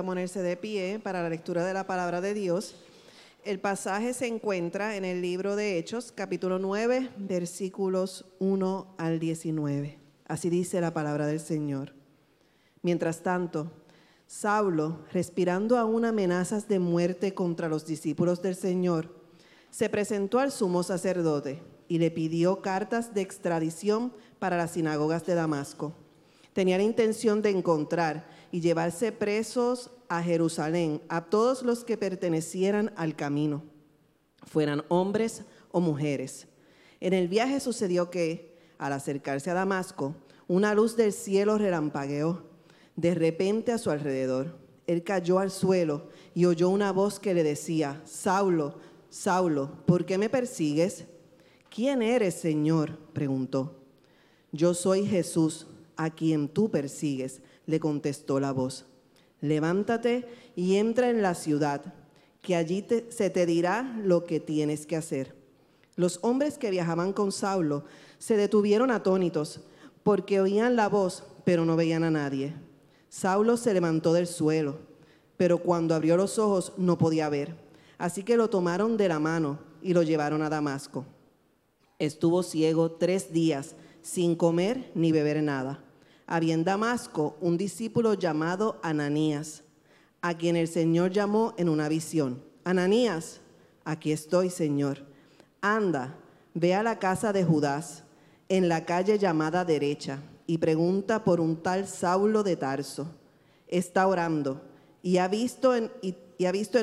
a ponerse de pie para la lectura de la palabra de Dios. El pasaje se encuentra en el libro de Hechos, capítulo 9, versículos 1 al 19. Así dice la palabra del Señor. Mientras tanto, Saulo, respirando aún amenazas de muerte contra los discípulos del Señor, se presentó al sumo sacerdote y le pidió cartas de extradición para las sinagogas de Damasco. Tenía la intención de encontrar y llevarse presos a Jerusalén a todos los que pertenecieran al camino, fueran hombres o mujeres. En el viaje sucedió que, al acercarse a Damasco, una luz del cielo relampagueó de repente a su alrededor. Él cayó al suelo y oyó una voz que le decía, Saulo, Saulo, ¿por qué me persigues? ¿Quién eres, Señor? preguntó. Yo soy Jesús, a quien tú persigues, le contestó la voz. Levántate y entra en la ciudad, que allí se te dirá lo que tienes que hacer. Los hombres que viajaban con Saulo se detuvieron atónitos, porque oían la voz, pero no veían a nadie. Saulo se levantó del suelo, pero cuando abrió los ojos no podía ver. Así que lo tomaron de la mano y lo llevaron a Damasco. Estuvo ciego tres días, sin comer ni beber nada. Había en Damasco un discípulo llamado Ananías, a quien el Señor llamó en una visión. Ananías, aquí estoy, Señor. Anda, ve a la casa de Judas, en la calle llamada derecha y pregunta por un tal Saulo de Tarso. Está orando y ha visto en,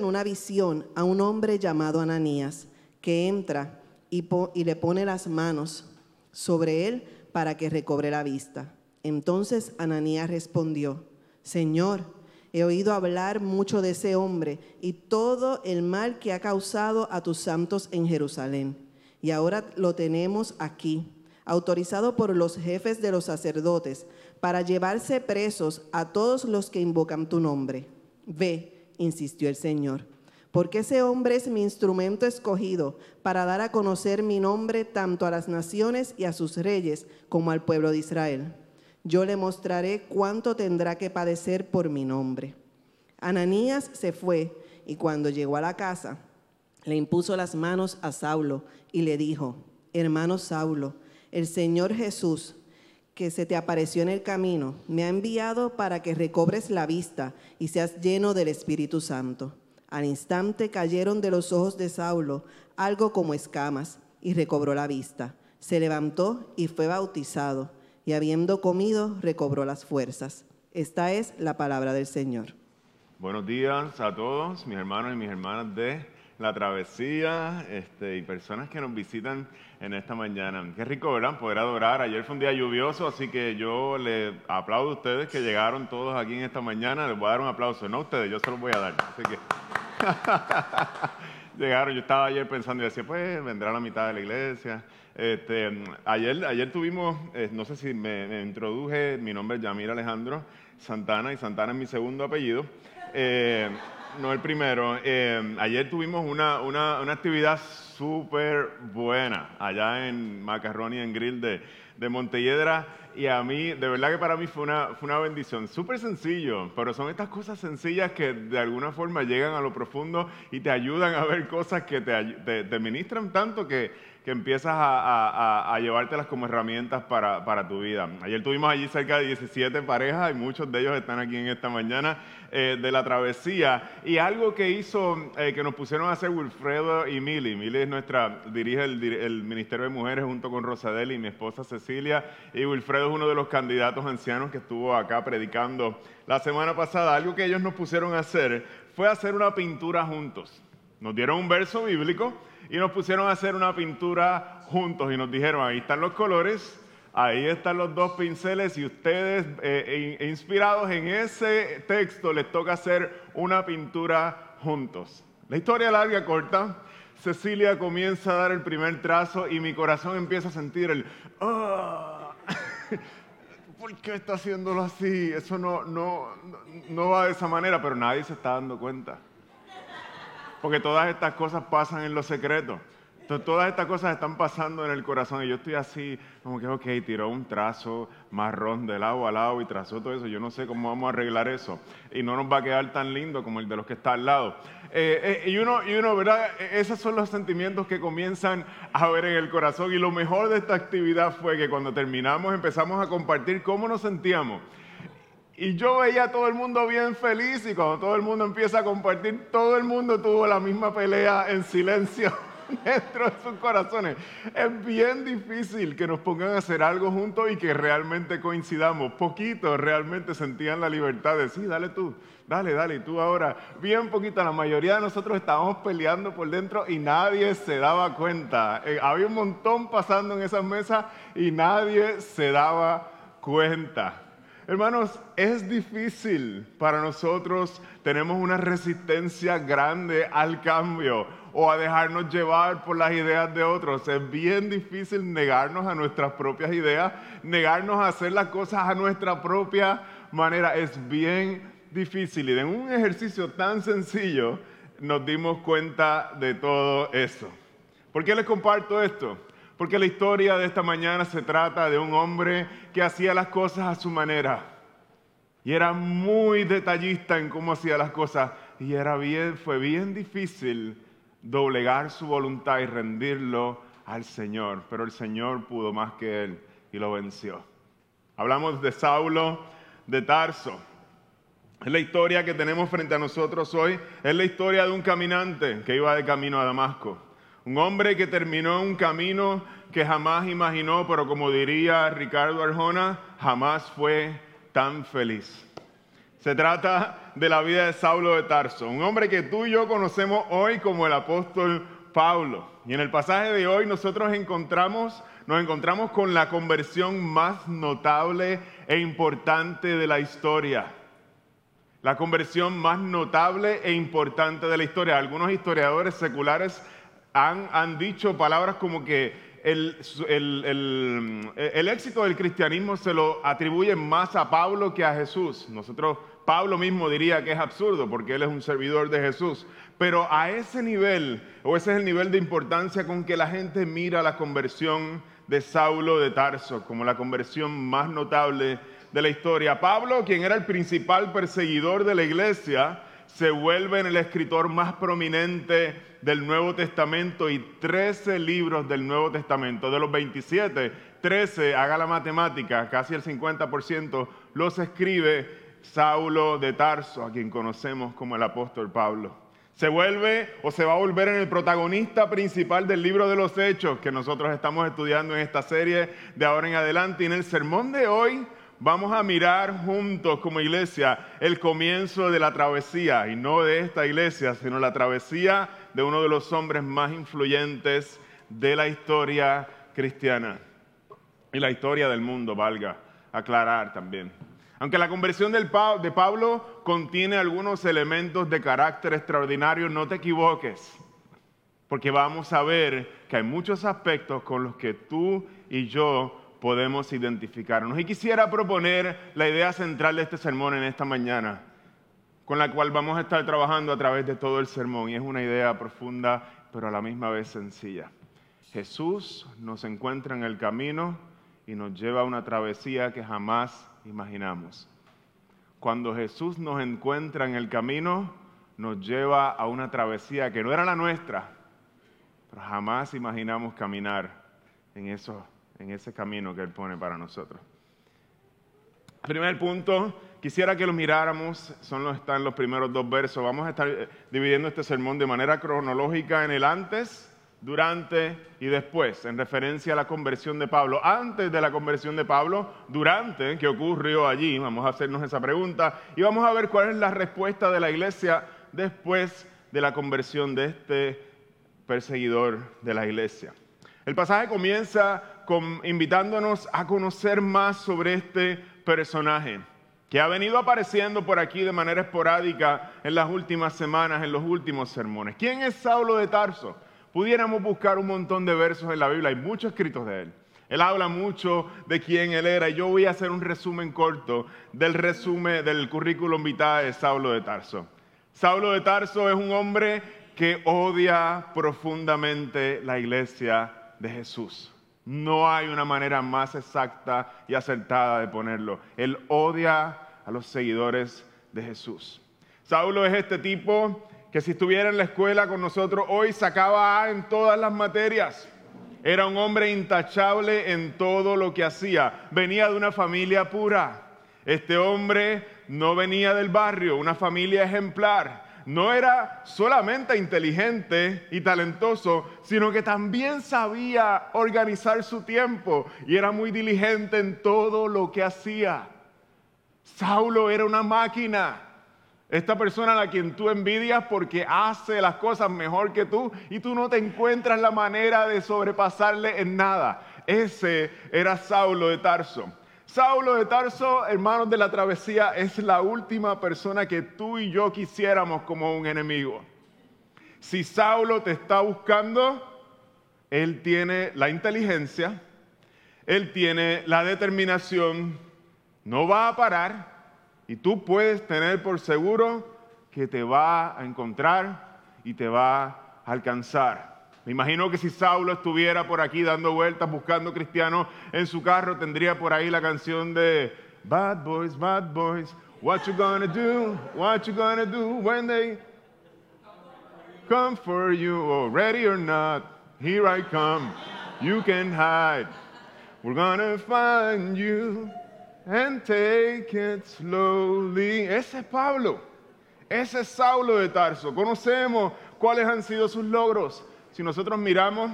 una visión a un hombre llamado Ananías que entra y le pone las manos sobre él para que recobre la vista. Entonces Ananías respondió, Señor, he oído hablar mucho de ese hombre y todo el mal que ha causado a tus santos en Jerusalén. Y ahora lo tenemos aquí autorizado por los jefes de los sacerdotes, para llevarse presos a todos los que invocan tu nombre. Ve, insistió el Señor, porque ese hombre es mi instrumento escogido para dar a conocer mi nombre tanto a las naciones y a sus reyes como al pueblo de Israel. Yo le mostraré cuánto tendrá que padecer por mi nombre. Ananías se fue y cuando llegó a la casa, le impuso las manos a Saulo y le dijo, hermano Saulo, el Señor Jesús, que se te apareció en el camino, me ha enviado para que recobres la vista y seas lleno del Espíritu Santo. Al instante cayeron de los ojos de Saulo algo como escamas y recobró la vista. Se levantó y fue bautizado y habiendo comido recobró las fuerzas. Esta es la palabra del Señor. Buenos días a todos, mis hermanos y mis hermanas de la travesía este, y personas que nos visitan en esta mañana. Qué rico, ¿verdad? Poder adorar. Ayer fue un día lluvioso, así que yo le aplaudo a ustedes que llegaron todos aquí en esta mañana. Les voy a dar un aplauso. No a ustedes, yo se los voy a dar. Llegaron. Yo estaba ayer pensando y decía, pues vendrá la mitad de la iglesia. Este, ayer, ayer tuvimos, eh, no sé si me, introduje, mi nombre es Yamir Alejandro Santana y Santana es mi segundo apellido. Eh, no el primero. Eh, ayer tuvimos una, una, una actividad súper buena allá en Macarroni en Grill de, de Montelledra y a mí, de verdad que para mí fue una, fue una bendición. Súper sencillo, pero son estas cosas sencillas que de alguna forma llegan a lo profundo y te ayudan a ver cosas que te, te, te ministran tanto que que empiezas a, llevártelas como herramientas para, tu vida. Ayer tuvimos allí cerca de 17 parejas y muchos de ellos están aquí en esta mañana eh, de la travesía. Y algo que hizo, eh, que nos pusieron a hacer Wilfredo y Mili. Mili es nuestra, dirige el, Ministerio de Mujeres junto con Rosadel y mi esposa Cecilia. Y Wilfredo es uno de los candidatos ancianos que estuvo acá predicando la semana pasada. Algo que ellos nos pusieron a hacer fue hacer una pintura juntos. Nos dieron un verso bíblico y nos pusieron a hacer una pintura juntos y nos dijeron, ahí están los colores, ahí están los dos pinceles y ustedes eh, inspirados en ese texto les toca hacer una pintura juntos. La historia larga, corta. Cecilia comienza a dar el primer trazo y mi corazón empieza a sentir el... Ah, ¿Por qué está haciéndolo así? Eso no, no, no va de esa manera, pero nadie se está dando cuenta. Porque todas estas cosas pasan en lo secreto. todas estas cosas están pasando en el corazón y yo estoy así, como que, ok, tiró un trazo marrón del lado al lado y trazó todo eso. Yo no sé cómo vamos a arreglar eso. Y no nos va a quedar tan lindo como el de los que está al lado. Eh, eh, y, uno, y uno, ¿verdad? E, esos son los sentimientos que comienzan a ver en el corazón. Y lo mejor de esta actividad fue que cuando terminamos empezamos a compartir cómo nos sentíamos. Y yo veía a todo el mundo bien feliz y cuando todo el mundo empieza a compartir, todo el mundo tuvo la misma pelea en silencio dentro de sus corazones. Es bien difícil que nos pongan a hacer algo juntos y que realmente coincidamos. Poquitos realmente sentían la libertad de, sí, dale tú, dale, dale, y tú ahora. Bien poquito, la mayoría de nosotros estábamos peleando por dentro y nadie se daba cuenta. Eh, había un montón pasando en esas mesas y nadie se daba cuenta. Hermanos, es difícil para nosotros, tenemos una resistencia grande al cambio o a dejarnos llevar por las ideas de otros. Es bien difícil negarnos a nuestras propias ideas, negarnos a hacer las cosas a nuestra propia manera. Es bien difícil y en un ejercicio tan sencillo nos dimos cuenta de todo eso. ¿Por qué les comparto esto? Porque la historia de esta mañana se trata de un hombre que hacía las cosas a su manera. Y era muy detallista en cómo hacía las cosas. Y era bien, fue bien difícil doblegar su voluntad y rendirlo al Señor, pero el Señor pudo más que él y lo venció. Hablamos de Saulo de Tarso. Es la historia que tenemos frente a nosotros hoy. Es la historia de un caminante que iba de camino a Damasco. Un hombre que terminó un camino que jamás imaginó, pero como diría Ricardo Arjona, jamás fue tan feliz. Se trata de la vida de Saulo de Tarso, un hombre que tú y yo conocemos hoy como el apóstol Pablo. Y en el pasaje de hoy nosotros encontramos, nos encontramos con la conversión más notable e importante de la historia. La conversión más notable e importante de la historia. Algunos historiadores seculares han, han dicho palabras como que el, el, éxito del cristianismo se lo atribuye más a Pablo que a Jesús. Nosotros, Pablo mismo diría que es absurdo porque él es un servidor de Jesús. Pero a ese nivel, o ese es el nivel de importancia con que la gente mira la conversión de Saulo de Tarso como la conversión más notable de la historia. Pablo, quien era el principal perseguidor de la iglesia, se vuelve en el escritor más prominente del Nuevo Testamento y 13 libros del Nuevo Testamento. De los 27, 13, haga la matemática, casi el 50% los escribe Saulo de Tarso, a quien conocemos como el apóstol Pablo. Se vuelve o se va a volver en el protagonista principal del libro de los Hechos que nosotros estamos estudiando en esta serie de ahora en adelante. Y en el sermón de hoy vamos a mirar juntos como iglesia el comienzo de la travesía, y no de esta iglesia, sino la travesía de uno de los hombres más influyentes de la historia cristiana y la historia del mundo, valga aclarar también. Aunque la conversión de Pablo contiene algunos elementos de carácter extraordinario, no te equivoques, porque vamos a ver que hay muchos aspectos con los que tú y yo podemos identificarnos. Y quisiera proponer la idea central de este sermón en esta mañana, con la cual vamos a estar trabajando a través de todo el sermón. Y es una idea profunda, pero a la misma vez sencilla. Jesús nos encuentra en el camino y nos lleva a una travesía que jamás imaginamos. Cuando Jesús nos encuentra en el camino, nos lleva a una travesía que no era la nuestra, pero jamás imaginamos caminar en esos en ese camino que Él pone para nosotros. Primer punto, quisiera que lo miráramos, son los, están los primeros dos versos. Vamos a estar eh, dividiendo este sermón de manera cronológica en el antes, durante y después, en referencia a la conversión de Pablo. Antes de la conversión de Pablo, durante, ¿qué ocurrió allí? Vamos a hacernos esa pregunta y vamos a ver cuál es la respuesta de la iglesia después de la conversión de este perseguidor de la iglesia. El pasaje comienza invitándonos a conocer más sobre este personaje que ha venido apareciendo por aquí de manera esporádica en las últimas semanas, en los últimos sermones. ¿Quién es Saulo de Tarso? Pudiéramos buscar un montón de versos en la Biblia, hay muchos escritos de él. Él habla mucho de quién él era y yo voy a hacer un resumen corto del resumen del currículum vitae de Saulo de Tarso. Saulo de Tarso es un hombre que odia profundamente la iglesia de Jesús. No hay una manera más exacta y acertada de ponerlo. Él odia a los seguidores de Jesús. Saulo es este tipo que si estuviera en la escuela con nosotros hoy sacaba A en todas las materias. Era un hombre intachable en todo lo que hacía. Venía de una familia pura. Este hombre no venía del barrio, una familia ejemplar no era solamente inteligente y talentoso, sino que también sabía organizar su tiempo y era muy diligente en todo lo que hacía. Saulo era una máquina. Esta persona a la quien tú envidias porque hace las cosas mejor que tú y tú no te encuentras la manera de sobrepasarle en nada. Ese era Saulo de Tarso. Saulo de Tarso, hermanos de la travesía, es la última persona que tú y yo quisiéramos como un enemigo. Si Saulo te está buscando, él tiene la inteligencia, él tiene la determinación, no va a parar y tú puedes tener por seguro que te va a encontrar y te va a alcanzar. Me imagino que si Saulo estuviera por aquí dando vueltas buscando cristianos en su carro, tendría por ahí la canción de Bad Boys, Bad Boys, What you gonna do? What you gonna do when they come for you? Oh, ready or not, here I come. You can hide. We're gonna find you and take it slowly. Ese es Pablo. Ese es Saulo de Tarso. Conocemos cuáles han sido sus logros si nosotros miramos,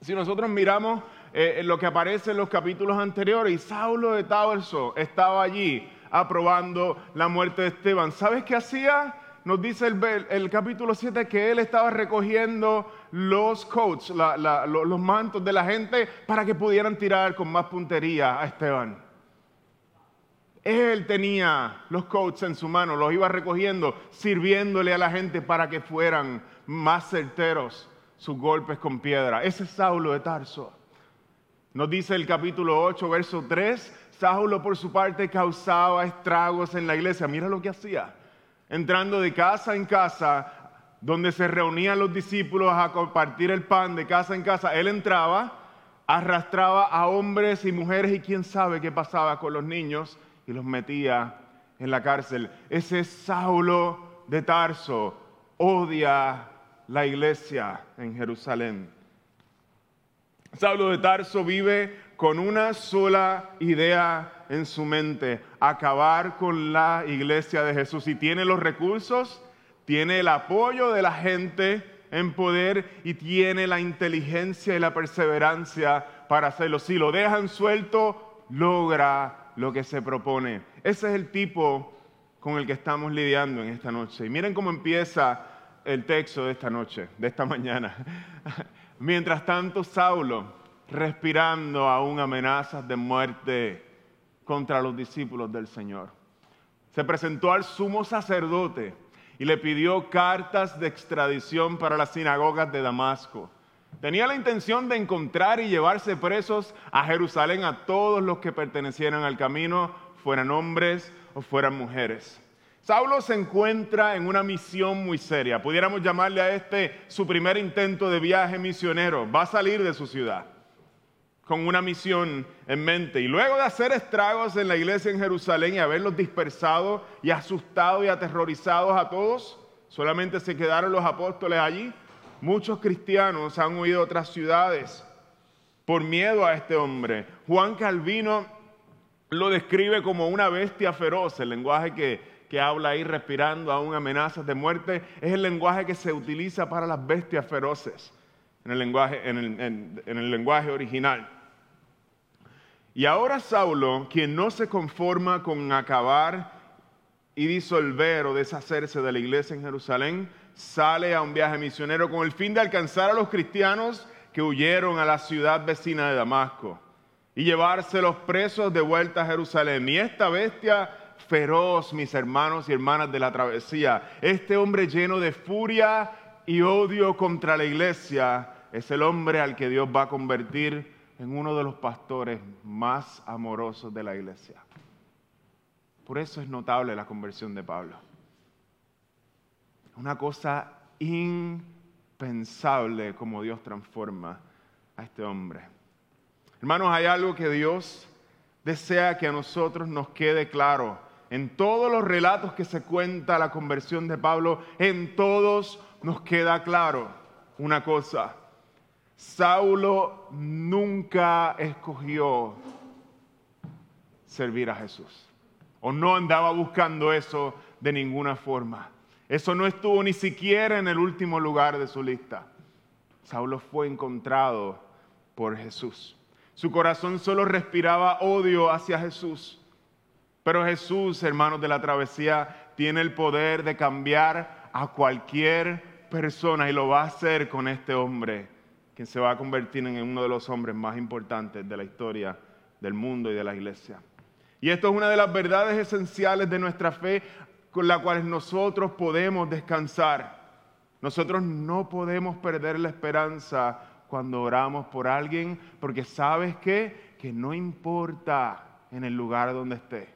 si nosotros miramos eh, lo que aparece en los capítulos anteriores, y Saulo de Tarso estaba allí aprobando la muerte de Esteban. ¿Sabes qué hacía? Nos dice el, capítulo 7 que él estaba recogiendo los coats, los mantos de la gente para que pudieran tirar con más puntería a Esteban. Él tenía los coats en su mano, los iba recogiendo, sirviéndole a la gente para que fueran más certeros sus golpes con piedra. Ese es Saulo de Tarso. Nos dice el capítulo 8, verso 3, Saulo por su parte causaba estragos en la iglesia. Mira lo que hacía. Entrando de casa en casa, donde se reunían los discípulos a compartir el pan de casa en casa, él entraba, arrastraba a hombres y mujeres y quién sabe qué pasaba con los niños y los metía en la cárcel. Ese es Saulo de Tarso. Odia la iglesia en Jerusalén. Saulo de Tarso vive con una sola idea en su mente, acabar con la iglesia de Jesús. Y tiene los recursos, tiene el apoyo de la gente en poder y tiene la inteligencia y la perseverancia para hacerlo. Si lo dejan suelto, logra lo que se propone. Ese es el tipo con el que estamos lidiando en esta noche. Y miren cómo empieza el texto de esta noche, de esta mañana. Mientras tanto, Saulo, respirando aún amenazas de muerte contra los discípulos del Señor, se presentó al sumo sacerdote y le pidió cartas de extradición para las sinagogas de Damasco. Tenía la intención de encontrar y llevarse presos a Jerusalén a todos los que pertenecieran al camino, fueran hombres o fueran mujeres. Saulo se encuentra en una misión muy seria. Pudiéramos llamarle a este su primer intento de viaje misionero. Va a salir de su ciudad con una misión en mente. Y luego de hacer estragos en la iglesia en Jerusalén y haberlos dispersado y asustado y aterrorizados a todos, solamente se quedaron los apóstoles allí. Muchos cristianos han huido a otras ciudades por miedo a este hombre. Juan Calvino lo describe como una bestia feroz, el lenguaje que que habla ahí respirando aún amenazas de muerte, es el lenguaje que se utiliza para las bestias feroces en el lenguaje, en el, lenguaje original. Y ahora Saulo, quien no se conforma con acabar y disolver o deshacerse de la iglesia en Jerusalén, sale a un viaje misionero con el fin de alcanzar a los cristianos que huyeron a la ciudad vecina de Damasco y llevárselos presos de vuelta a Jerusalén. Y esta bestia feroz, mis hermanos y hermanas de la travesía. Este hombre lleno de furia y odio contra la iglesia es el hombre al que Dios va a convertir en uno de los pastores más amorosos de la iglesia. Por eso es notable la conversión de Pablo. Una cosa impensable como Dios transforma a este hombre. Hermanos, hay algo que Dios desea que a nosotros nos quede claro. En todos los relatos que se cuenta la conversión de Pablo, en todos nos queda claro una cosa. Saulo nunca escogió servir a Jesús. O no andaba buscando eso de ninguna forma. Eso no estuvo ni siquiera en el último lugar de su lista. Saulo fue encontrado por Jesús. Su corazón solo respiraba odio hacia Jesús. Pero Jesús, hermanos de la travesía, tiene el poder de cambiar a cualquier persona y lo va a hacer con este hombre, quien se va a convertir en uno de los hombres más importantes de la historia del mundo y de la iglesia. Y esto es una de las verdades esenciales de nuestra fe con la cual nosotros podemos descansar. Nosotros no podemos perder la esperanza cuando oramos por alguien, porque sabes qué? Que no importa en el lugar donde esté.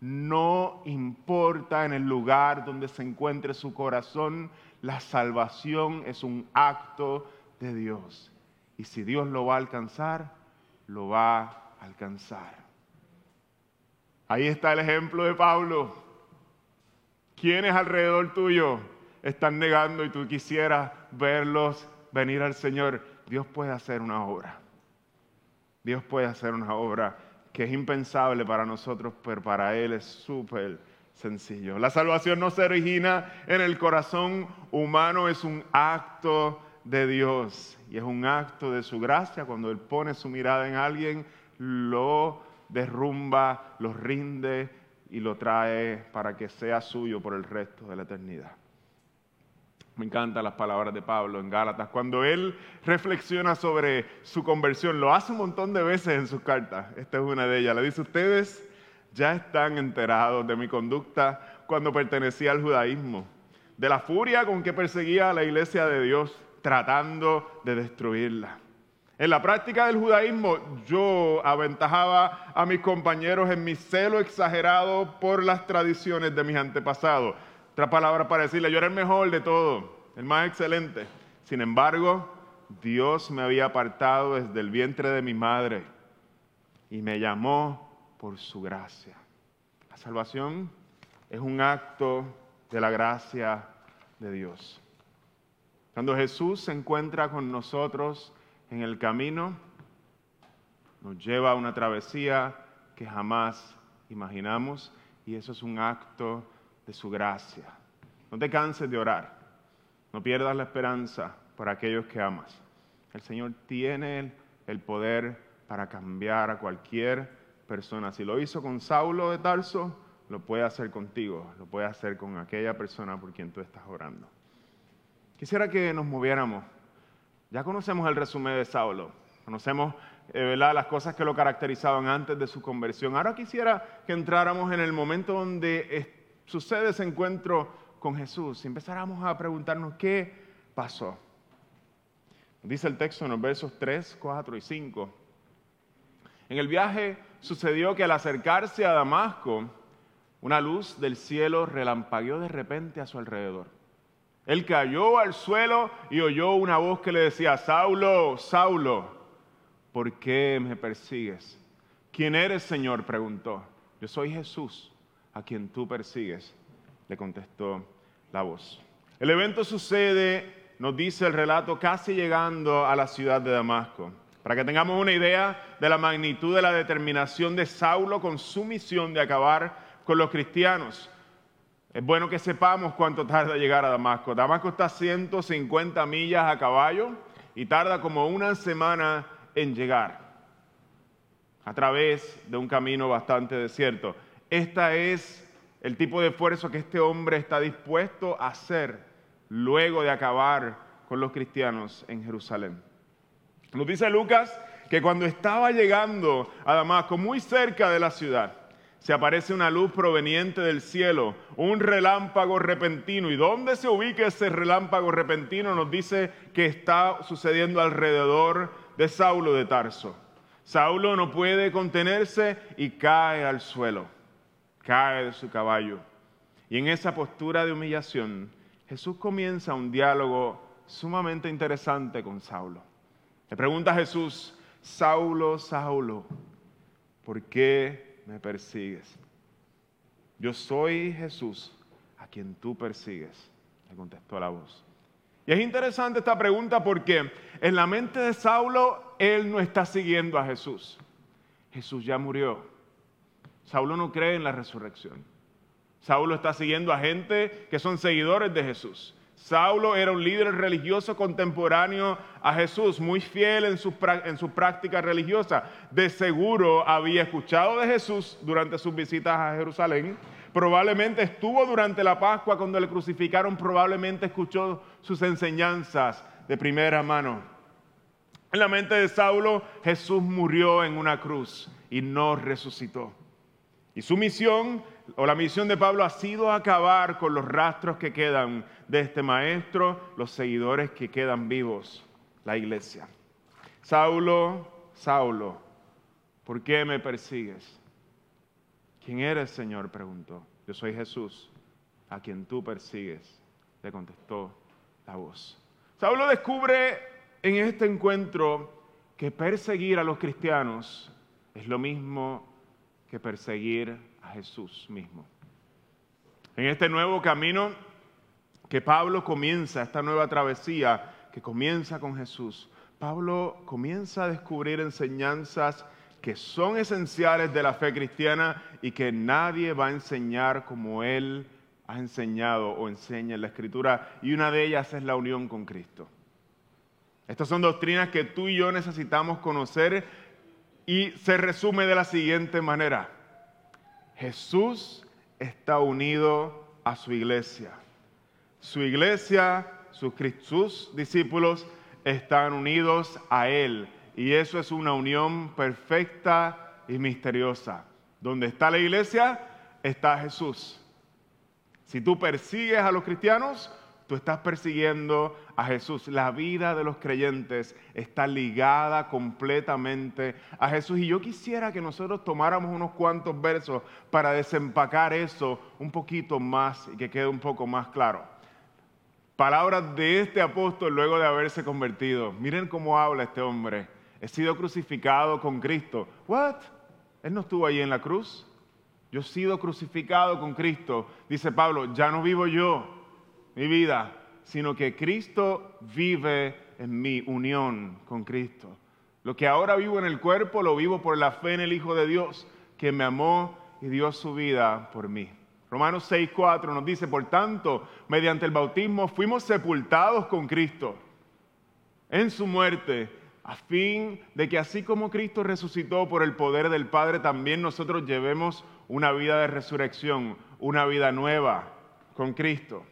No importa en el lugar donde se encuentre su corazón, la salvación es un acto de Dios. Y si Dios lo va a alcanzar, lo va a alcanzar. Ahí está el ejemplo de Pablo. ¿Quiénes alrededor tuyo están negando y tú quisieras verlos venir al Señor, Dios puede hacer una obra. Dios puede hacer una obra que es impensable para nosotros, pero para Él es súper sencillo. La salvación no se origina en el corazón humano, es un acto de Dios y es un acto de su gracia. Cuando Él pone su mirada en alguien, lo derrumba, lo rinde y lo trae para que sea suyo por el resto de la eternidad. Me encantan las palabras de Pablo en Gálatas. Cuando él reflexiona sobre su conversión, lo hace un montón de veces en sus cartas. Esta es una de ellas. Le dice, ustedes ya están enterados de mi conducta cuando pertenecía al judaísmo, de la furia con que perseguía a la iglesia de Dios, tratando de destruirla. En la práctica del judaísmo yo aventajaba a mis compañeros en mi celo exagerado por las tradiciones de mis antepasados. Otra palabra para decirle, yo era el mejor de todo, el más excelente. Sin embargo, Dios me había apartado desde el vientre de mi madre y me llamó por su gracia. La salvación es un acto de la gracia de Dios. Cuando Jesús se encuentra con nosotros en el camino, nos lleva a una travesía que jamás imaginamos y eso es un acto de su gracia. No te canses de orar. No pierdas la esperanza por aquellos que amas. El Señor tiene el poder para cambiar a cualquier persona. Si lo hizo con Saulo de Tarso, lo puede hacer contigo, lo puede hacer con aquella persona por quien tú estás orando. Quisiera que nos moviéramos. Ya conocemos el resumen de Saulo, conocemos eh, las cosas que lo caracterizaban antes de su conversión. Ahora quisiera que entráramos en el momento donde sucede ese encuentro con Jesús y empezáramos a preguntarnos qué pasó. Dice el texto en los versos 3, 4 y 5. En el viaje sucedió que al acercarse a Damasco, una luz del cielo relampagueó de repente a su alrededor. Él cayó al suelo y oyó una voz que le decía, Saulo, Saulo, ¿por qué me persigues? ¿Quién eres, Señor? preguntó. Yo soy Jesús a quien tú persigues, le contestó la voz. El evento sucede, nos dice el relato, casi llegando a la ciudad de Damasco. Para que tengamos una idea de la magnitud de la determinación de Saulo con su misión de acabar con los cristianos. Es bueno que sepamos cuánto tarda llegar a Damasco. Damasco está a 150 millas a caballo y tarda como una semana en llegar a través de un camino bastante desierto. Este es el tipo de esfuerzo que este hombre está dispuesto a hacer luego de acabar con los cristianos en Jerusalén. Nos dice Lucas que cuando estaba llegando a Damasco, muy cerca de la ciudad, se aparece una luz proveniente del cielo, un relámpago repentino. ¿Y dónde se ubica ese relámpago repentino? Nos dice que está sucediendo alrededor de Saulo de Tarso. Saulo no puede contenerse y cae al suelo cae de su caballo y en esa postura de humillación Jesús comienza un diálogo sumamente interesante con Saulo. Le pregunta a Jesús, Saulo, Saulo, ¿por qué me persigues? Yo soy Jesús a quien tú persigues, le contestó la voz. Y es interesante esta pregunta porque en la mente de Saulo, él no está siguiendo a Jesús. Jesús ya murió. Saulo no cree en la resurrección. Saulo está siguiendo a gente que son seguidores de Jesús. Saulo era un líder religioso contemporáneo a Jesús, muy fiel en su, en su, práctica religiosa. De seguro había escuchado de Jesús durante sus visitas a Jerusalén. Probablemente estuvo durante la Pascua cuando le crucificaron, probablemente escuchó sus enseñanzas de primera mano. En la mente de Saulo, Jesús murió en una cruz y no resucitó. Y su misión, o la misión de Pablo, ha sido acabar con los rastros que quedan de este maestro, los seguidores que quedan vivos, la iglesia. Saulo, Saulo, ¿por qué me persigues? ¿Quién eres, Señor? preguntó. Yo soy Jesús, a quien tú persigues, le contestó la voz. Saulo descubre en este encuentro que perseguir a los cristianos es lo mismo que perseguir a Jesús mismo. En este nuevo camino que Pablo comienza, esta nueva travesía que comienza con Jesús, Pablo comienza a descubrir enseñanzas que son esenciales de la fe cristiana y que nadie va a enseñar como él ha enseñado o enseña en la Escritura, y una de ellas es la unión con Cristo. Estas son doctrinas que tú y yo necesitamos conocer y se resume de la siguiente manera. Jesús está unido a su iglesia. Su iglesia, sus, sus, discípulos están unidos a Él. Y eso es una unión perfecta y misteriosa. Donde está la iglesia, está Jesús. Si tú persigues a los cristianos, tú estás persiguiendo a Jesús. La vida de los creyentes está ligada completamente a Jesús. Y yo quisiera que nosotros tomáramos unos cuantos versos para desempacar eso un poquito más y que quede un poco más claro. Palabras de este apóstol luego de haberse convertido. Miren cómo habla este hombre. He sido crucificado con Cristo. ¿What? Él no estuvo ahí en la cruz. Yo he sido crucificado con Cristo. Dice Pablo, ya no vivo yo mi vida, sino que Cristo vive en mi unión con Cristo. Lo que ahora vivo en el cuerpo lo vivo por la fe en el Hijo de Dios, que me amó y dio su vida por mí. Romanos 6:4 nos dice, por tanto, mediante el bautismo fuimos sepultados con Cristo en su muerte, a fin de que así como Cristo resucitó por el poder del Padre, también nosotros llevemos una vida de resurrección, una vida nueva con Cristo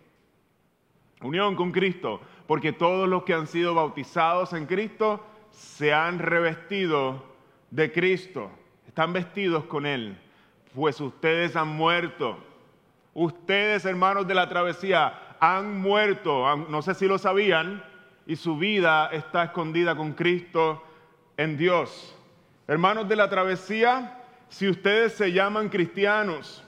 unión con Cristo, porque todos los que han sido bautizados en Cristo se han revestido de Cristo, están vestidos con Él, pues ustedes han muerto. Ustedes, hermanos de la travesía, han muerto, no sé si lo sabían, y su vida está escondida con Cristo en Dios. Hermanos de la travesía, si ustedes se llaman cristianos,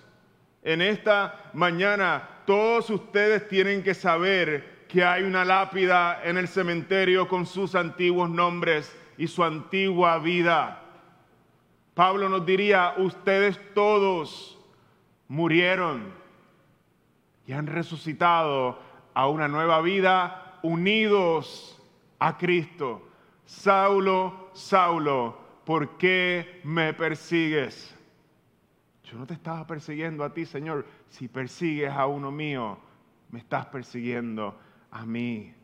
en esta mañana todos ustedes tienen que saber que hay una lápida en el cementerio con sus antiguos nombres y su antigua vida. Pablo nos diría, ustedes todos murieron y han resucitado a una nueva vida unidos a Cristo. Saulo, Saulo, ¿por qué me persigues? Yo no te estaba persiguiendo a ti, Señor. Si persigues a uno mío, me estás persiguiendo a mí,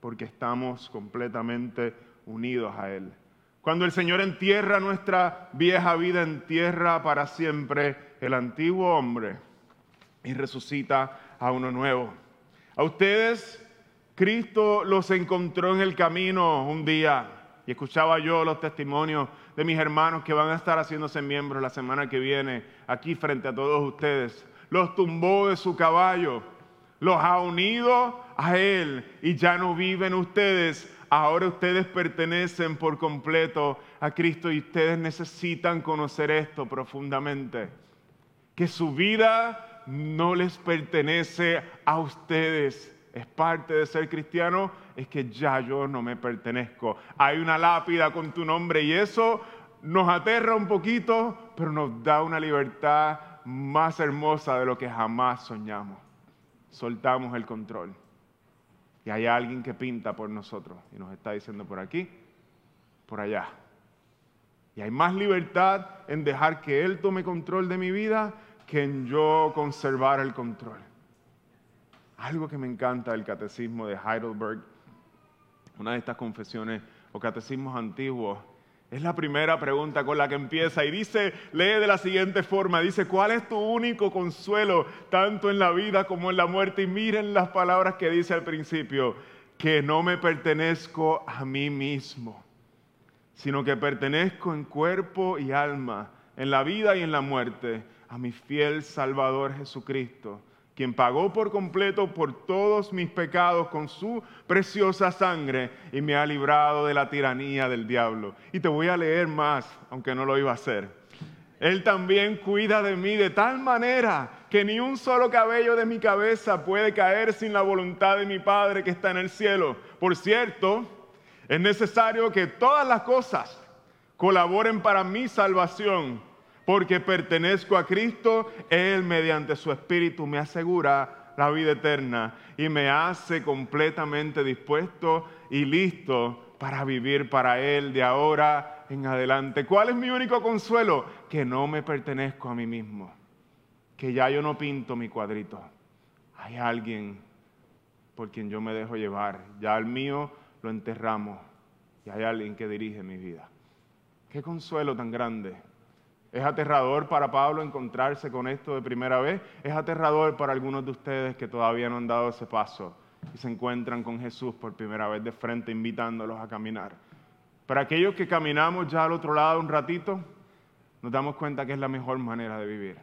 porque estamos completamente unidos a Él. Cuando el Señor entierra nuestra vieja vida, entierra para siempre el antiguo hombre y resucita a uno nuevo. A ustedes, Cristo los encontró en el camino un día y escuchaba yo los testimonios de mis hermanos que van a estar haciéndose miembros la semana que viene aquí frente a todos ustedes. Los tumbó de su caballo, los ha unido a Él y ya no viven ustedes. Ahora ustedes pertenecen por completo a Cristo y ustedes necesitan conocer esto profundamente. Que su vida no les pertenece a ustedes, es parte de ser cristiano, es que ya yo no me pertenezco. Hay una lápida con tu nombre y eso nos aterra un poquito, pero nos da una libertad más hermosa de lo que jamás soñamos. Soltamos el control. Y hay alguien que pinta por nosotros y nos está diciendo por aquí, por allá. Y hay más libertad en dejar que Él tome control de mi vida que en yo conservar el control. Algo que me encanta del catecismo de Heidelberg, una de estas confesiones o catecismos antiguos, es la primera pregunta con la que empieza y dice, lee de la siguiente forma, dice, ¿cuál es tu único consuelo tanto en la vida como en la muerte? Y miren las palabras que dice al principio, que no me pertenezco a mí mismo, sino que pertenezco en cuerpo y alma, en la vida y en la muerte, a mi fiel Salvador Jesucristo quien pagó por completo por todos mis pecados con su preciosa sangre y me ha librado de la tiranía del diablo. Y te voy a leer más, aunque no lo iba a hacer. Él también cuida de mí de tal manera que ni un solo cabello de mi cabeza puede caer sin la voluntad de mi Padre que está en el cielo. Por cierto, es necesario que todas las cosas colaboren para mi salvación porque pertenezco a Cristo, Él mediante su Espíritu me asegura la vida eterna y me hace completamente dispuesto y listo para vivir para Él de ahora en adelante. ¿Cuál es mi único consuelo? Que no me pertenezco a mí mismo, que ya yo no pinto mi cuadrito. Hay alguien por quien yo me dejo llevar, ya el mío lo enterramos y hay alguien que dirige mi vida. Qué consuelo tan grande es aterrador para Pablo encontrarse con esto de primera vez. Es aterrador para algunos de ustedes que todavía no han dado ese paso y se encuentran con Jesús por primera vez de frente, invitándolos a caminar. Para aquellos que caminamos ya al otro lado un ratito, nos damos cuenta que es la mejor manera de vivir.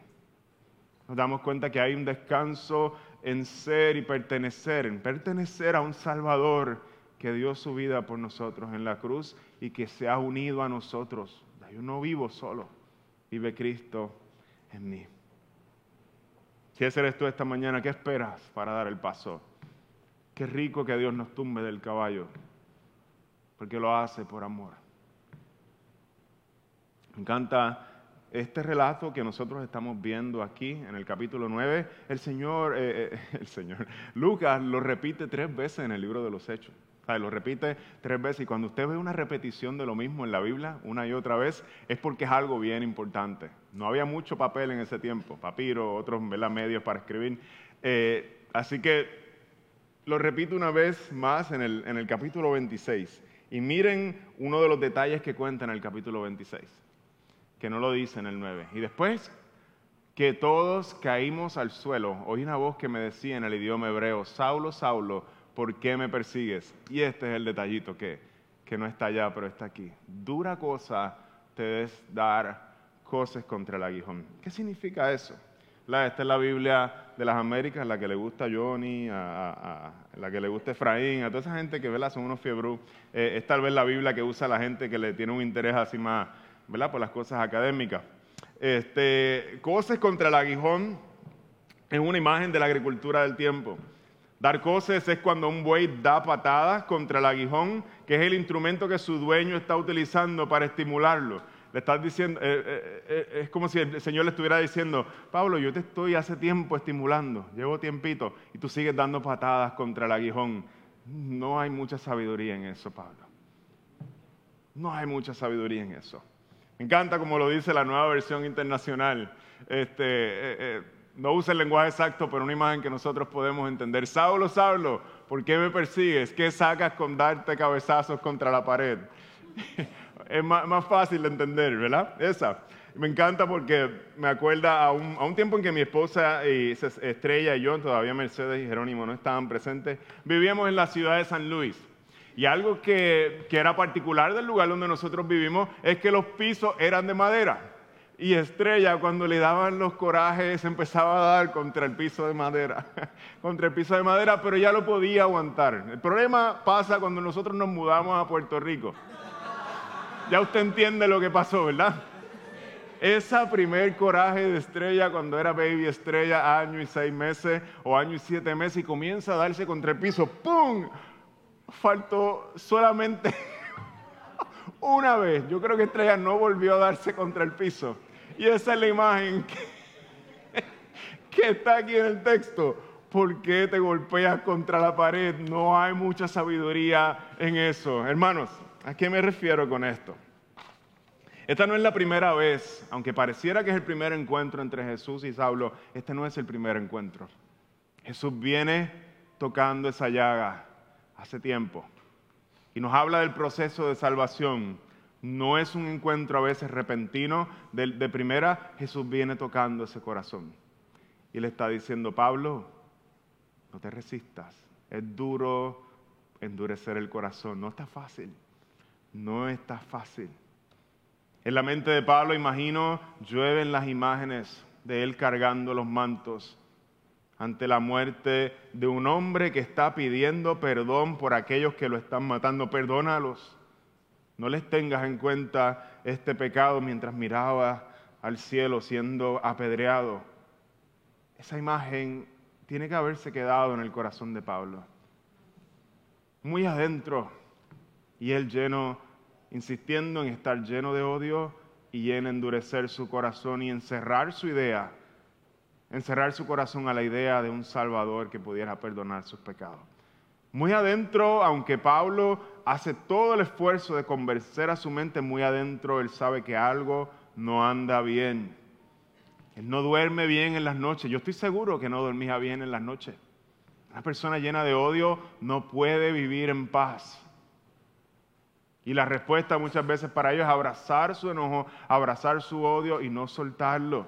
Nos damos cuenta que hay un descanso en ser y pertenecer, en pertenecer a un Salvador que dio su vida por nosotros en la cruz y que se ha unido a nosotros. Yo no vivo solo vive Cristo en mí. Si ese eres tú esta mañana, ¿qué esperas para dar el paso? Qué rico que Dios nos tumbe del caballo, porque lo hace por amor. Me encanta este relato que nosotros estamos viendo aquí en el capítulo 9. El Señor, eh, eh, el Señor, Lucas lo repite tres veces en el libro de los Hechos lo repite tres veces y cuando usted ve una repetición de lo mismo en la Biblia una y otra vez es porque es algo bien importante. No había mucho papel en ese tiempo, papiro, otros medios para escribir. Eh, así que lo repito una vez más en el, en el capítulo 26 y miren uno de los detalles que cuenta en el capítulo 26, que no lo dice en el 9. Y después que todos caímos al suelo, oí una voz que me decía en el idioma hebreo, Saulo, Saulo, ¿por qué me persigues? Y este es el detallito que, que no está allá, pero está aquí. Dura cosa te es dar cosas contra el aguijón. ¿Qué significa eso? La, esta es la Biblia de las Américas, la que le gusta a Johnny, a, la que le gusta a Efraín, a toda esa gente que ¿verdad? son unos fiebrú. Eh, es tal vez la Biblia que usa la gente que le tiene un interés así más ¿verdad? por las cosas académicas. Este, cosas contra el aguijón es una imagen de la agricultura del tiempo. Dar coces es cuando un buey da patadas contra el aguijón, que es el instrumento que su dueño está utilizando para estimularlo. Le estás diciendo, eh, eh, eh, es como si el Señor le estuviera diciendo, Pablo, yo te estoy hace tiempo estimulando, llevo tiempito, y tú sigues dando patadas contra el aguijón. No hay mucha sabiduría en eso, Pablo. No hay mucha sabiduría en eso. Me encanta como lo dice la nueva versión internacional. Este, no usa el lenguaje exacto, pero una imagen que nosotros podemos entender. Saulo, Saulo, ¿por qué me persigues? ¿Qué sacas con darte cabezazos contra la pared? es más, fácil de entender, ¿verdad? Esa. Me encanta porque me acuerda a un, tiempo en que mi esposa y Estrella y yo, todavía Mercedes y Jerónimo no estaban presentes, vivíamos en la ciudad de San Luis. Y algo que, que era particular del lugar donde nosotros vivimos es que los pisos eran de madera. Y Estrella, cuando le daban los corajes, empezaba a dar contra el piso de madera, contra el piso de madera, pero ya lo podía aguantar. El problema pasa cuando nosotros nos mudamos a Puerto Rico. Ya usted entiende lo que pasó, ¿verdad? esa primer coraje de estrella cuando era baby estrella, año y seis meses o año y siete meses y comienza a darse contra el piso, ¡pum! Faltó solamente una vez. Yo creo que Estrella no volvió a darse contra el piso. Y esa es la imagen que, está aquí en el texto. ¿Por qué te golpeas contra la pared? No hay mucha sabiduría en eso. Hermanos, ¿a qué me refiero con esto? Esta no es la primera vez, aunque pareciera que es el primer encuentro entre Jesús y Saulo, este no es el primer encuentro. Jesús viene tocando esa llaga hace tiempo y nos habla del proceso de salvación. No es un encuentro a veces repentino, de, primera Jesús viene tocando ese corazón y le está diciendo, Pablo, no te resistas, es duro endurecer el corazón, no está fácil, no está fácil. En la mente de Pablo, imagino, llueven las imágenes de él cargando los mantos ante la muerte de un hombre que está pidiendo perdón por aquellos que lo están matando. Perdónalos. No les tengas en cuenta este pecado mientras miraba al cielo siendo apedreado. Esa imagen tiene que haberse quedado en el corazón de Pablo. Muy adentro. Y él lleno insistiendo en estar lleno de odio y en endurecer su corazón y encerrar su idea, encerrar su corazón a la idea de un Salvador que pudiera perdonar sus pecados. Muy adentro, aunque Pablo hace todo el esfuerzo de convencer a su mente, muy adentro él sabe que algo no anda bien. Él no duerme bien en las noches. Yo estoy seguro que no dormía bien en las noches. Una persona llena de odio no puede vivir en paz. Y la respuesta muchas veces para ellos es abrazar su enojo, abrazar su odio y no soltarlo.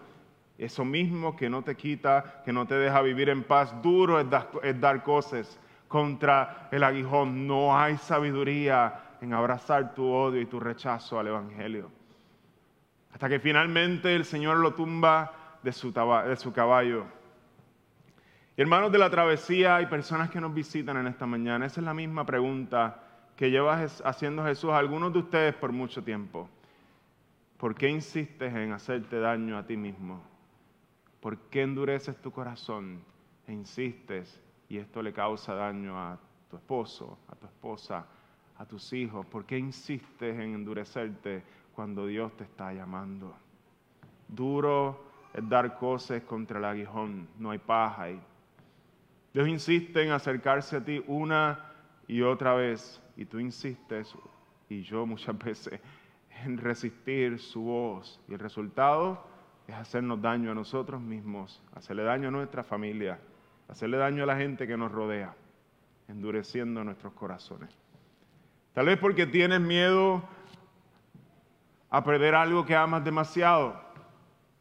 Eso mismo que no te quita, que no te deja vivir en paz, duro es dar, cosas contra el aguijón. No hay sabiduría en abrazar tu odio y tu rechazo al Evangelio. Hasta que finalmente el Señor lo tumba de su, de su caballo. hermanos de la travesía, hay personas que nos visitan en esta mañana. Esa es la misma pregunta que lleva haciendo Jesús a algunos de ustedes por mucho tiempo. ¿Por qué insistes en hacerte daño a ti mismo? ¿Por qué endureces tu corazón e insistes y esto le causa daño a tu esposo, a tu esposa, a tus hijos? ¿Por qué insistes en endurecerte cuando Dios te está llamando? Duro es dar cosas contra el aguijón, no hay paz ahí. Dios insiste en acercarse a ti una y otra vez y tú insistes, y yo muchas veces, en resistir su voz. Y el resultado es hacernos daño a nosotros mismos, hacerle daño a nuestra familia, hacerle daño a la gente que nos rodea, endureciendo nuestros corazones. Tal vez porque tienes miedo a perder algo que amas demasiado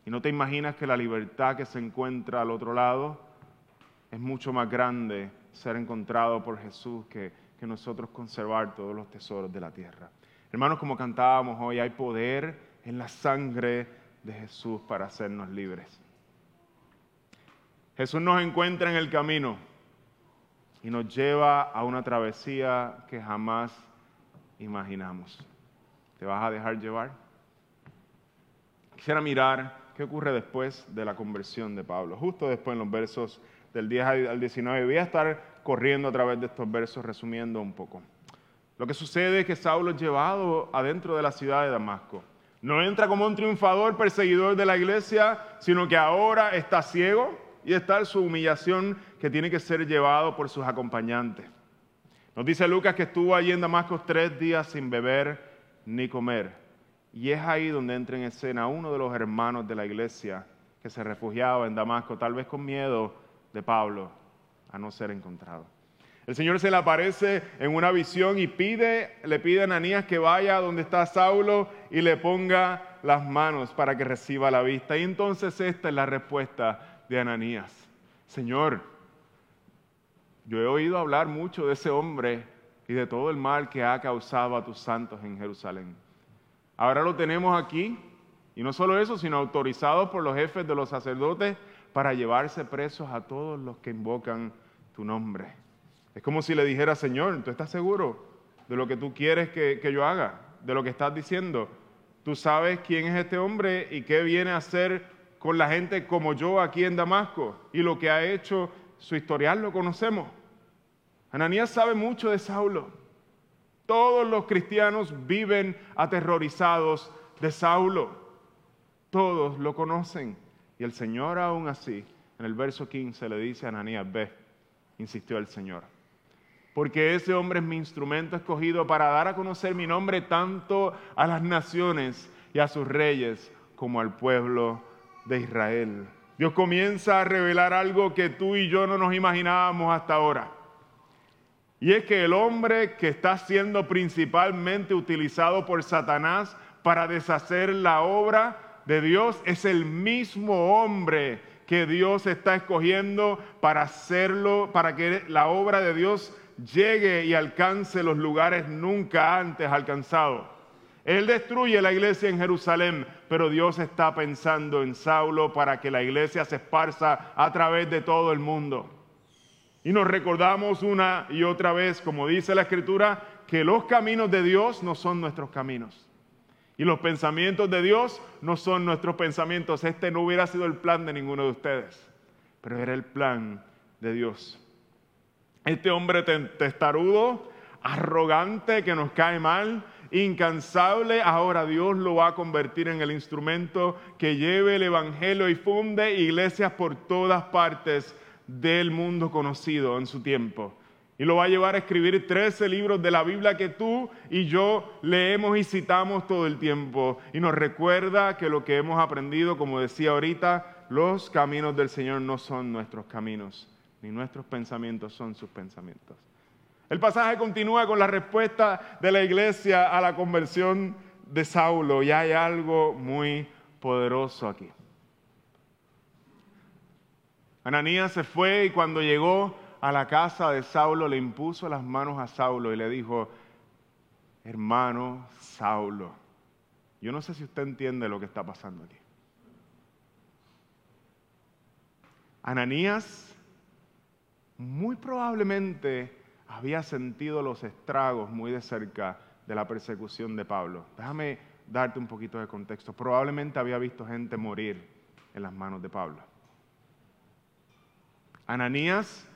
y no te imaginas que la libertad que se encuentra al otro lado es mucho más grande ser encontrado por Jesús que que nosotros conservar todos los tesoros de la tierra. Hermanos, como cantábamos hoy, hay poder en la sangre de Jesús para hacernos libres. Jesús nos encuentra en el camino y nos lleva a una travesía que jamás imaginamos. ¿Te vas a dejar llevar? Quisiera mirar qué ocurre después de la conversión de Pablo, justo después en los versos del 10 al 19. Voy a estar corriendo a través de estos versos, resumiendo un poco. Lo que sucede es que Saulo es llevado adentro de la ciudad de Damasco. No entra como un triunfador, perseguidor de la iglesia, sino que ahora está ciego y está en su humillación que tiene que ser llevado por sus acompañantes. Nos dice Lucas que estuvo allí en Damasco tres días sin beber ni comer. Y es ahí donde entra en escena uno de los hermanos de la iglesia que se refugiaba en Damasco, tal vez con miedo de Pablo a no ser encontrado. El Señor se le aparece en una visión y pide, le pide a Ananías que vaya donde está Saulo y le ponga las manos para que reciba la vista. Y entonces esta es la respuesta de Ananías. Señor, yo he oído hablar mucho de ese hombre y de todo el mal que ha causado a tus santos en Jerusalén. Ahora lo tenemos aquí, y no solo eso, sino autorizado por los jefes de los sacerdotes para llevarse presos a todos los que invocan tu nombre. Es como si le dijera, Señor, ¿tú estás seguro de lo que tú quieres que, yo haga? De lo que estás diciendo. tú sabes quién es este hombre y qué viene a hacer con la gente como yo aquí en Damasco. Y lo que ha hecho, su historial lo conocemos. Ananías sabe mucho de Saulo. Todos los cristianos viven aterrorizados de Saulo. Todos lo conocen. Y el Señor aún así, en el verso 15 le dice a Ananías, ve, insistió el Señor. Porque ese hombre es mi instrumento escogido para dar a conocer mi nombre tanto a las naciones y a sus reyes como al pueblo de Israel. Dios comienza a revelar algo que tú y yo no nos imaginábamos hasta ahora. Y es que el hombre que está siendo principalmente utilizado por Satanás para deshacer la obra de Dios es el mismo hombre que Dios está escogiendo para hacerlo, para que la obra de Dios llegue y alcance los lugares nunca antes alcanzados. Él destruye la iglesia en Jerusalén, pero Dios está pensando en Saulo para que la iglesia se esparza a través de todo el mundo. Y nos recordamos una y otra vez, como dice la Escritura, que los caminos de Dios no son nuestros caminos. Y los pensamientos de Dios no son nuestros pensamientos. Este no hubiera sido el plan de ninguno de ustedes, pero era el plan de Dios. Este hombre testarudo, arrogante, que nos cae mal, incansable, ahora Dios lo va a convertir en el instrumento que lleve el Evangelio y funde iglesias por todas partes del mundo conocido en su tiempo. Y lo va a llevar a escribir 13 libros de la Biblia que tú y yo leemos y citamos todo el tiempo. Y nos recuerda que lo que hemos aprendido, como decía ahorita, los caminos del Señor no son nuestros caminos, ni nuestros pensamientos son sus pensamientos. El pasaje continúa con la respuesta de la iglesia a la conversión de Saulo y hay algo muy poderoso aquí. Ananías se fue y cuando llegó a la casa de Saulo, le impuso las manos a Saulo y le dijo, hermano Saulo, yo no sé si usted entiende lo que está pasando aquí. Ananías muy probablemente había sentido los estragos muy de cerca de la persecución de Pablo. Déjame darte un poquito de contexto. Probablemente había visto gente morir en las manos de Pablo. Ananías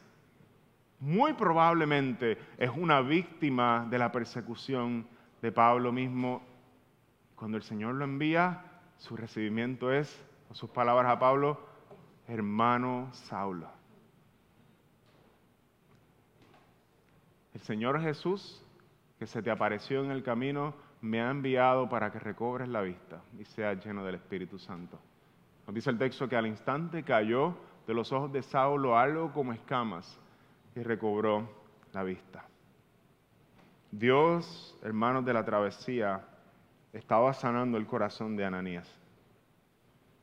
muy probablemente es una víctima de la persecución de Pablo mismo. Cuando el Señor lo envía, su recibimiento es, con sus palabras a Pablo, hermano Saulo. El Señor Jesús, que se te apareció en el camino, me ha enviado para que recobres la vista y seas lleno del Espíritu Santo. Nos dice el texto que al instante cayó de los ojos de Saulo algo como escamas y recobró la vista. Dios, hermanos de la travesía, estaba sanando el corazón de Ananías.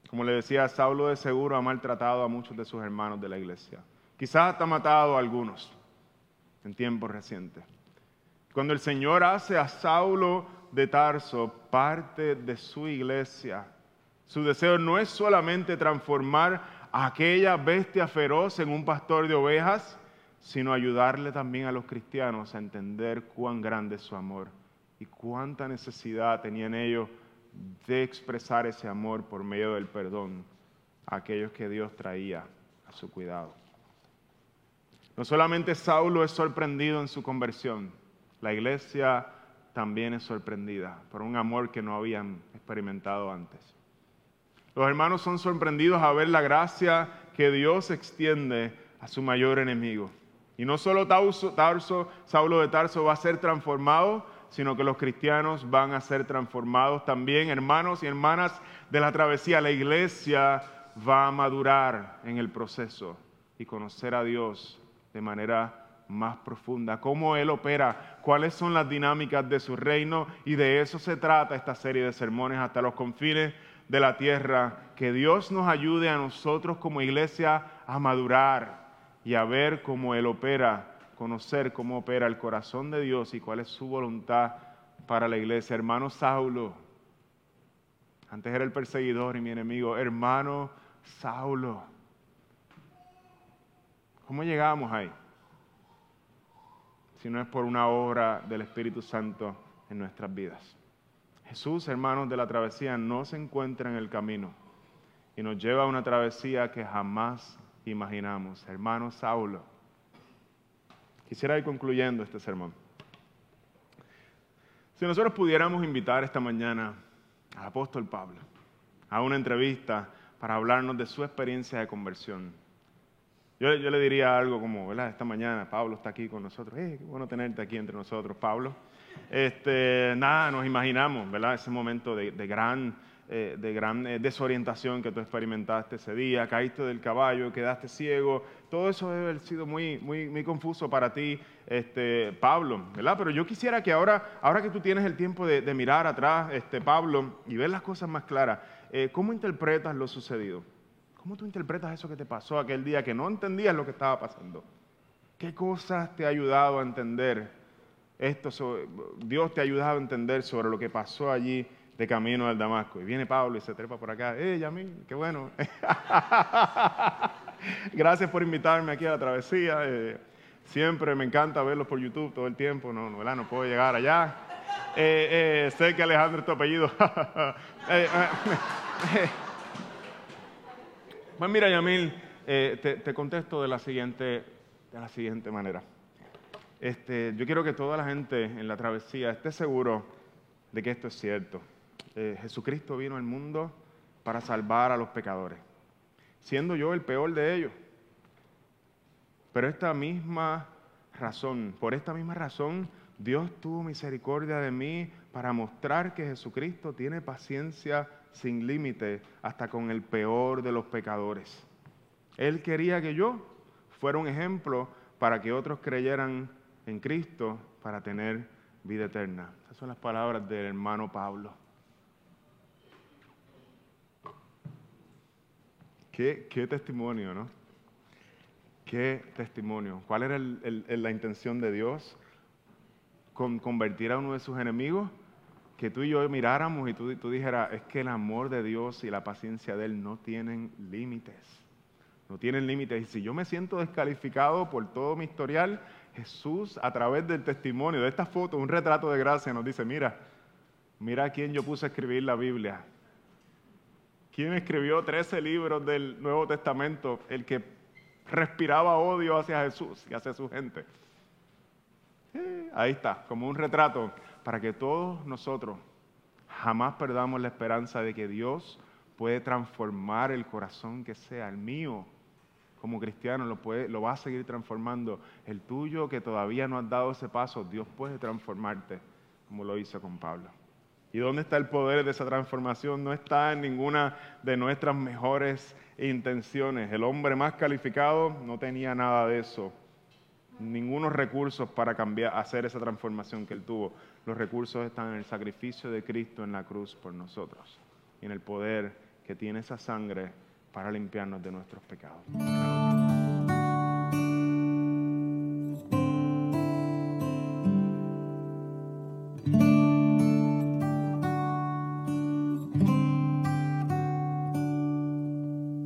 Como le decía, Saulo de seguro ha maltratado a muchos de sus hermanos de la iglesia. Quizás hasta matado a algunos en tiempos recientes. Cuando el Señor hace a Saulo de Tarso parte de su iglesia, su deseo no es solamente transformar a aquella bestia feroz en un pastor de ovejas, sino ayudarle también a los cristianos a entender cuán grande es su amor y cuánta necesidad tenían ellos de expresar ese amor por medio del perdón a aquellos que Dios traía a su cuidado. No solamente Saulo es sorprendido en su conversión, la iglesia también es sorprendida por un amor que no habían experimentado antes. Los hermanos son sorprendidos a ver la gracia que Dios extiende a su mayor enemigo. Y no solo Tarso, Saulo de Tarso va a ser transformado, sino que los cristianos van a ser transformados también, hermanos y hermanas de la travesía. La iglesia va a madurar en el proceso y conocer a Dios de manera más profunda, cómo Él opera, cuáles son las dinámicas de su reino y de eso se trata esta serie de sermones hasta los confines de la tierra. Que Dios nos ayude a nosotros como iglesia a madurar y a ver cómo Él opera, conocer cómo opera el corazón de Dios y cuál es su voluntad para la iglesia. Hermano Saulo, antes era el perseguidor y mi enemigo, hermano Saulo. ¿Cómo llegamos ahí? Si no es por una obra del Espíritu Santo en nuestras vidas. Jesús, hermanos de la travesía, no se encuentra en el camino y nos lleva a una travesía que jamás imaginamos. Hermano Saulo, quisiera ir concluyendo este sermón. Si nosotros pudiéramos invitar esta mañana al apóstol Pablo a una entrevista para hablarnos de su experiencia de conversión, yo, le diría algo como, ¿verdad? Esta mañana Pablo está aquí con nosotros. Eh, qué bueno tenerte aquí entre nosotros, Pablo. Este, nada, nos imaginamos, ¿verdad? Ese momento de, gran, eh, de gran eh, desorientación que tú experimentaste ese día, caíste del caballo, quedaste ciego. Todo eso debe haber sido muy, muy, muy confuso para ti este, Pablo, ¿verdad? Pero yo quisiera que ahora, ahora que tú tienes el tiempo de, mirar atrás, este, Pablo, y ver las cosas más claras, eh, ¿cómo interpretas lo sucedido? ¿Cómo tú interpretas eso que te pasó aquel día que no entendías lo que estaba pasando? ¿Qué cosas te ha ayudado a entender esto? Dios te ha ayudado a entender sobre lo que pasó allí de camino al Damasco. Y viene Pablo y se trepa por acá. ¡Eh, Yamil! ¡Qué bueno! Gracias por invitarme aquí a la travesía. Eh, Siempre me encanta verlos por YouTube todo el tiempo, no, no, no puedo llegar allá. Eh, eh, sé que Alejandro es tu apellido. pues mira, Yamil, te, te, contesto de la siguiente, de la siguiente manera. Este, yo quiero que toda la gente en la travesía esté seguro de que esto es cierto. Jesucristo vino al mundo para salvar a los pecadores, siendo yo el peor de ellos. Pero esta misma razón, por esta misma razón, Dios tuvo misericordia de mí para mostrar que Jesucristo tiene paciencia sin límite hasta con el peor de los pecadores. Él quería que yo fuera un ejemplo para que otros creyeran en Cristo para tener vida eterna. Esas son las palabras del hermano Pablo. Qué, testimonio, ¿no? Qué testimonio. ¿Cuál era la intención de Dios? Con convertir a uno de sus enemigos. Que tú y yo miráramos y tú, tú dijeras, es que el amor de Dios y la paciencia de Él no tienen límites. No tienen límites. Y si yo me siento descalificado por todo mi historial, Jesús, a través del testimonio de esta foto, un retrato de gracia, nos dice, mira, mira a quién yo puse a escribir la Biblia. ¿Quién escribió 13 libros del Nuevo Testamento? El que respiraba odio hacia Jesús y hacia su gente. ahí está, como un retrato para que todos nosotros jamás perdamos la esperanza de que Dios puede transformar el corazón que sea el mío. Como cristiano lo, puede, lo va a seguir transformando. El tuyo que todavía no has dado ese paso, Dios puede transformarte como lo hizo con Pablo. ¿Y dónde está el poder de esa transformación? No está en ninguna de nuestras mejores intenciones. El hombre más calificado no tenía nada de eso. Ningunos recursos para cambiar, hacer esa transformación que él tuvo. Los recursos están en el sacrificio de Cristo en la cruz por nosotros y en el poder que tiene esa sangre para limpiarnos de nuestros pecados.